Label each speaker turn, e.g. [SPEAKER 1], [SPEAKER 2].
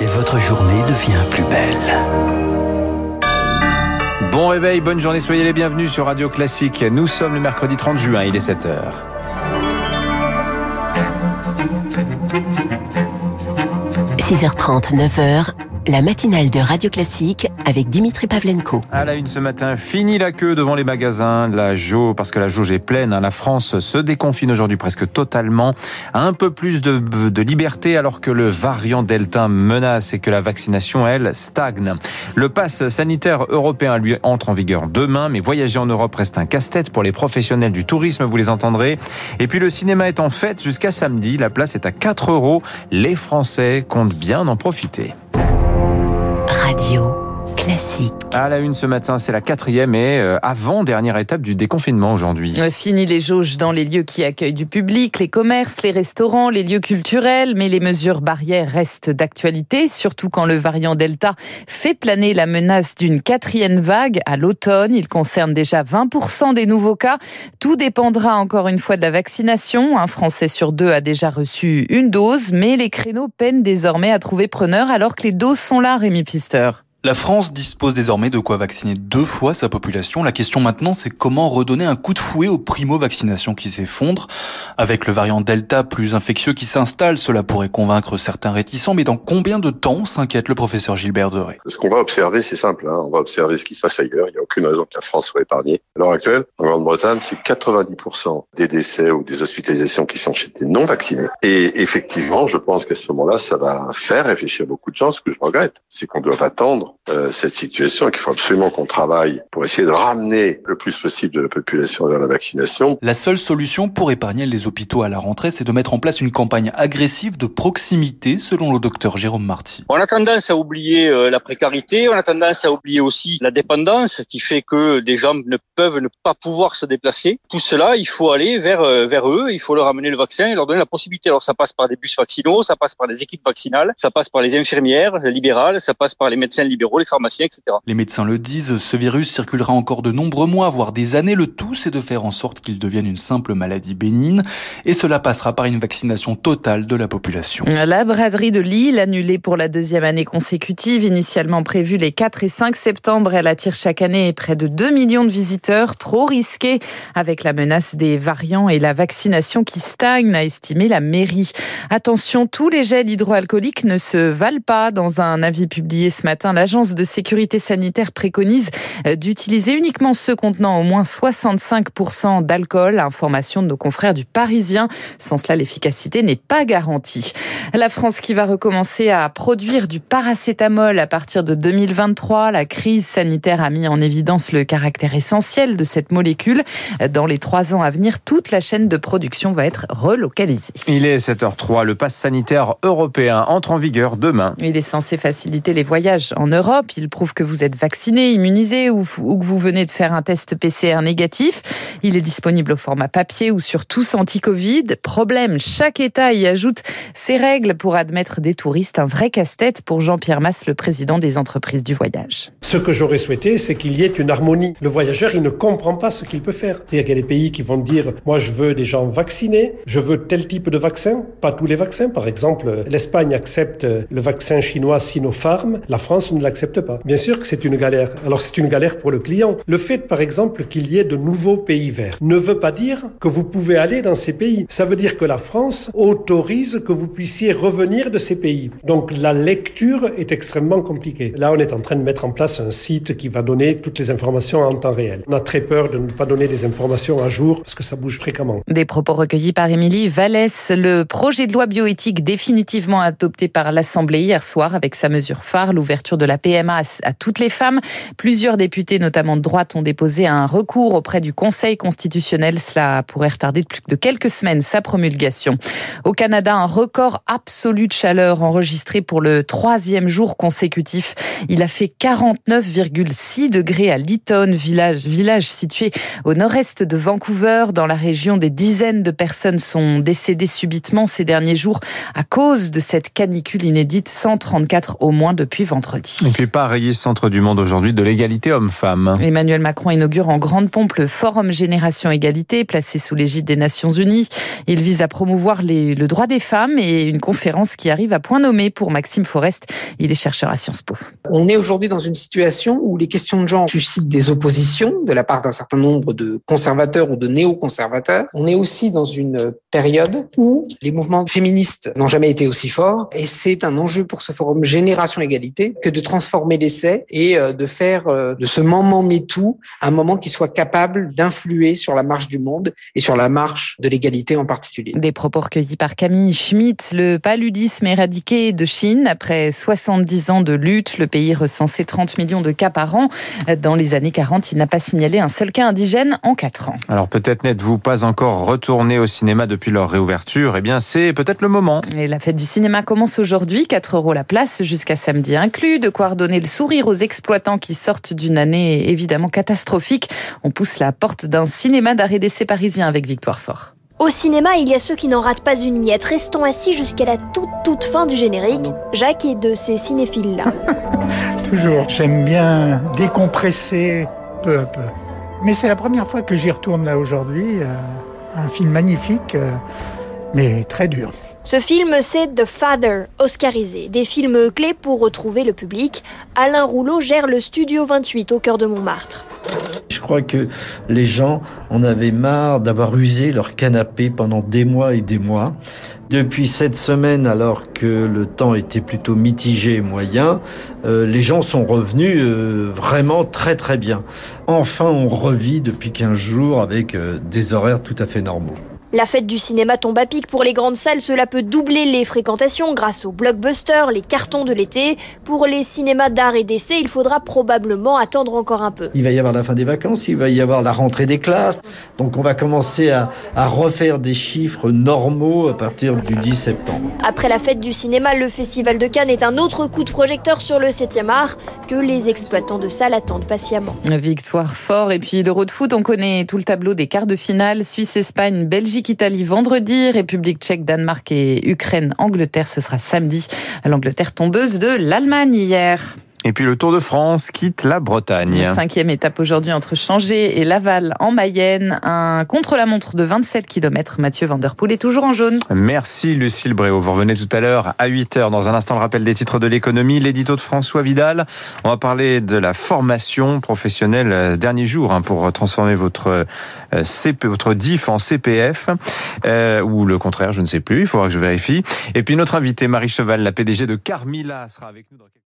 [SPEAKER 1] et votre journée devient plus belle.
[SPEAKER 2] Bon réveil, bonne journée, soyez les bienvenus sur Radio Classique. Nous sommes le mercredi 30 juin, il est 7h.
[SPEAKER 3] – 6h30, 9h, la matinale de Radio Classique avec Dimitri Pavlenko.
[SPEAKER 2] À la une ce matin, fini la queue devant les magasins, la jauge, parce que la jauge est pleine. Hein. La France se déconfine aujourd'hui presque totalement. Un peu plus de, de, liberté alors que le variant Delta menace et que la vaccination, elle, stagne. Le pass sanitaire européen, lui, entre en vigueur demain, mais voyager en Europe reste un casse-tête pour les professionnels du tourisme, vous les entendrez. Et puis le cinéma est en fête jusqu'à samedi. La place est à 4 euros. Les Français comptent bien en profiter.
[SPEAKER 3] Radio classique.
[SPEAKER 2] À la une ce matin, c'est la quatrième et euh, avant-dernière étape du déconfinement aujourd'hui.
[SPEAKER 4] Fini les jauges dans les lieux qui accueillent du public, les commerces, les restaurants, les lieux culturels, mais les mesures barrières restent d'actualité, surtout quand le variant Delta fait planer la menace d'une quatrième vague à l'automne. Il concerne déjà 20% des nouveaux cas. Tout dépendra encore une fois de la vaccination. Un Français sur deux a déjà reçu une dose, mais les créneaux peinent désormais à trouver preneur alors que les doses sont là, Rémi Pister.
[SPEAKER 5] La France dispose désormais de quoi vacciner deux fois sa population. La question maintenant, c'est comment redonner un coup de fouet aux primo-vaccinations qui s'effondrent. Avec le variant Delta plus infectieux qui s'installe, cela pourrait convaincre certains réticents, mais dans combien de temps s'inquiète le professeur Gilbert Deray
[SPEAKER 6] Ce qu'on va observer, c'est simple. Hein. On va observer ce qui se passe ailleurs. Il n'y a aucune raison que la France soit épargnée. À l'heure actuelle, en Grande-Bretagne, c'est 90% des décès ou des hospitalisations qui sont chez des non-vaccinés. Et effectivement, je pense qu'à ce moment-là, ça va faire réfléchir beaucoup de gens. Ce que je regrette, c'est qu'on doit attendre euh, cette situation et qu'il faut absolument qu'on travaille pour essayer de ramener le plus possible de la population vers la vaccination.
[SPEAKER 5] La seule solution pour épargner les hôpitaux à la rentrée, c'est de mettre en place une campagne agressive de proximité, selon le docteur Jérôme Marty.
[SPEAKER 7] On a tendance à oublier euh, la précarité, on a tendance à oublier aussi la dépendance qui fait que des gens ne peuvent ne pas pouvoir se déplacer. Tout cela, il faut aller vers, euh, vers eux, il faut leur amener le vaccin et leur donner la possibilité. Alors ça passe par des bus vaccinaux, ça passe par des équipes vaccinales, ça passe par les infirmières libérales, ça passe par les médecins libéraux les pharmaciens, etc.
[SPEAKER 5] Les médecins le disent, ce virus circulera encore de nombreux mois, voire des années. Le tout, c'est de faire en sorte qu'il devienne une simple maladie bénigne. Et cela passera par une vaccination totale de la population.
[SPEAKER 4] La braderie de Lille, annulée pour la deuxième année consécutive, initialement prévue les 4 et 5 septembre, elle attire chaque année près de 2 millions de visiteurs. Trop risqué avec la menace des variants et la vaccination qui stagne, a estimé la mairie. Attention, tous les gels hydroalcooliques ne se valent pas. Dans un avis publié ce matin, l'agence de sécurité sanitaire préconise euh, d'utiliser uniquement ceux contenant au moins 65% d'alcool. Information de nos confrères du Parisien. Sans cela, l'efficacité n'est pas garantie. La France qui va recommencer à produire du paracétamol à partir de 2023. La crise sanitaire a mis en évidence le caractère essentiel de cette molécule. Dans les trois ans à venir, toute la chaîne de production va être relocalisée.
[SPEAKER 2] Il est 7h03. Le pass sanitaire européen entre en vigueur demain.
[SPEAKER 4] Il est censé faciliter les voyages en Europe il prouve que vous êtes vacciné, immunisé ou, que vous venez de faire un test PCR négatif. Il est disponible au format papier ou sur tous anti-Covid. Problème, chaque État y ajoute ses règles pour admettre des touristes. Un vrai casse-tête pour Jean-Pierre Masse, le président des entreprises du voyage.
[SPEAKER 8] Ce que j'aurais souhaité, c'est qu'il y ait une harmonie. Le voyageur, il ne comprend pas ce qu'il peut faire. C'est-à-dire qu'il y a des pays qui vont dire, moi je veux des gens vaccinés, je veux tel type de vaccin, pas tous les vaccins. Par exemple, l'Espagne accepte le vaccin chinois Sinopharm, la France ne l'accepte pas. Bien sûr que c'est une galère. Alors c'est une galère pour le client. Le fait, par exemple, qu'il y ait de nouveaux pays verts ne veut pas dire que vous pouvez aller dans ces pays. Ça veut dire que la France autorise que vous puissiez revenir de ces pays. Donc la lecture est extrêmement compliquée. Là, on est en train de mettre en place un site qui va donner toutes les informations en temps réel. On a très peur de ne pas donner des informations à jour parce que ça bouge fréquemment.
[SPEAKER 4] Des propos recueillis par Émilie Vallès. Le projet de loi bioéthique définitivement adopté par l'Assemblée hier soir avec sa mesure phare, l'ouverture de la PM à, toutes les femmes. Plusieurs députés, notamment de droite, ont déposé un recours auprès du Conseil constitutionnel. Cela pourrait retarder de plus de quelques semaines sa promulgation. Au Canada, un record absolu de chaleur enregistré pour le troisième jour consécutif. Il a fait 49,6 degrés à Lytton, village situé au nord-est de Vancouver. Dans la région, des dizaines de personnes sont décédées subitement ces derniers jours à cause de cette canicule inédite, 134 au moins depuis vendredi.
[SPEAKER 2] Et puis Paris, centre du monde aujourd'hui de l'égalité homme-femme.
[SPEAKER 4] Emmanuel Macron inaugure en grande pompe le Forum Génération Égalité, placé sous l'égide des Nations Unies. Il vise à promouvoir les, le droit des femmes et une conférence qui arrive à point nommé pour Maxime Forest. Il est chercheur à Sciences Po.
[SPEAKER 9] On est aujourd'hui dans une situation où les questions de genre suscitent des oppositions de la part d'un certain nombre de conservateurs ou de néo-conservateurs. On est aussi dans une période où les mouvements féministes n'ont jamais été aussi forts et c'est un enjeu pour ce forum Génération Égalité que de transformer l'essai et euh, de faire euh, de ce moment MeToo un moment qui soit capable d'influer sur la marche du monde et sur la marche de l'égalité en particulier.
[SPEAKER 4] Des propos recueillis par Camille Schmitt. Le paludisme éradiqué de Chine. Après 70 ans de lutte, le pays recensait 30 millions de cas par an. Dans les années 40, il n'a pas signalé un seul cas indigène en 4 ans.
[SPEAKER 2] Alors peut-être n'êtes-vous pas encore retourné au cinéma depuis leur réouverture. Eh bien, c'est peut-être le moment.
[SPEAKER 4] Et la fête du cinéma commence aujourd'hui. 4 euros la place jusqu'à samedi inclus. De quoi redonner le sourire aux exploitants qui sortent d'une année évidemment catastrophique. On pousse la porte d'un cinéma d'arrêt d'essai parisien avec Victoire Fort.
[SPEAKER 10] Au cinéma, il y a ceux qui n'en ratent pas une miette, restant assis jusqu'à la toute toute fin du générique. Jacques est de ces cinéphiles-là.
[SPEAKER 11] Toujours. J'aime bien décompresser peu à peu. Mais c'est la première fois que j'y retourne là aujourd'hui. Euh, un film magnifique, euh, mais très dur.
[SPEAKER 10] Ce film, c'est The Father, oscarisé. Des films clés pour retrouver le public. Alain Rouleau gère le Studio 28 au cœur de Montmartre.
[SPEAKER 12] Je crois que les gens en avaient marre d'avoir usé leur canapé pendant des mois et des mois. Depuis cette semaine, alors que le temps était plutôt mitigé et moyen, euh, les gens sont revenus euh, vraiment très très bien. Enfin, on revit depuis 15 jours avec euh, des horaires tout à fait normaux.
[SPEAKER 10] La fête du cinéma tombe à pic pour les grandes salles, cela peut doubler les fréquentations grâce aux blockbusters, les cartons de l'été. Pour les cinémas d'art et d'essai, il faudra probablement attendre encore un peu.
[SPEAKER 12] Il va y avoir la fin des vacances, il va y avoir la rentrée des classes, donc on va commencer à, à refaire des chiffres normaux à partir du 10 septembre.
[SPEAKER 10] Après la fête du cinéma, le Festival de Cannes est un autre coup de projecteur sur le 7e art que les exploitants de salles attendent patiemment.
[SPEAKER 4] Victoire fort et puis l'Euro de foot, on connaît tout le tableau des quarts de finale, Suisse-Espagne, Belgique Italie vendredi, République tchèque, Danemark et Ukraine, Angleterre, ce sera samedi. L'Angleterre tombeuse de l'Allemagne hier.
[SPEAKER 2] Et puis le Tour de France quitte la Bretagne.
[SPEAKER 4] Cinquième étape aujourd'hui entre Changé et Laval en Mayenne. Un contre-la-montre de 27 km. Mathieu Van Der Poel est toujours en jaune.
[SPEAKER 2] Merci Lucille Bréau. Vous revenez tout à l'heure à 8h. Dans un instant, le rappel des titres de l'économie. L'édito de François Vidal. On va parler de la formation professionnelle euh, dernier jour hein, pour transformer votre, euh, CP, votre DIF en CPF. Euh, ou le contraire, je ne sais plus. Il faudra que je vérifie. Et puis notre invité Marie Cheval, la PDG de Carmila, sera avec nous dans quelques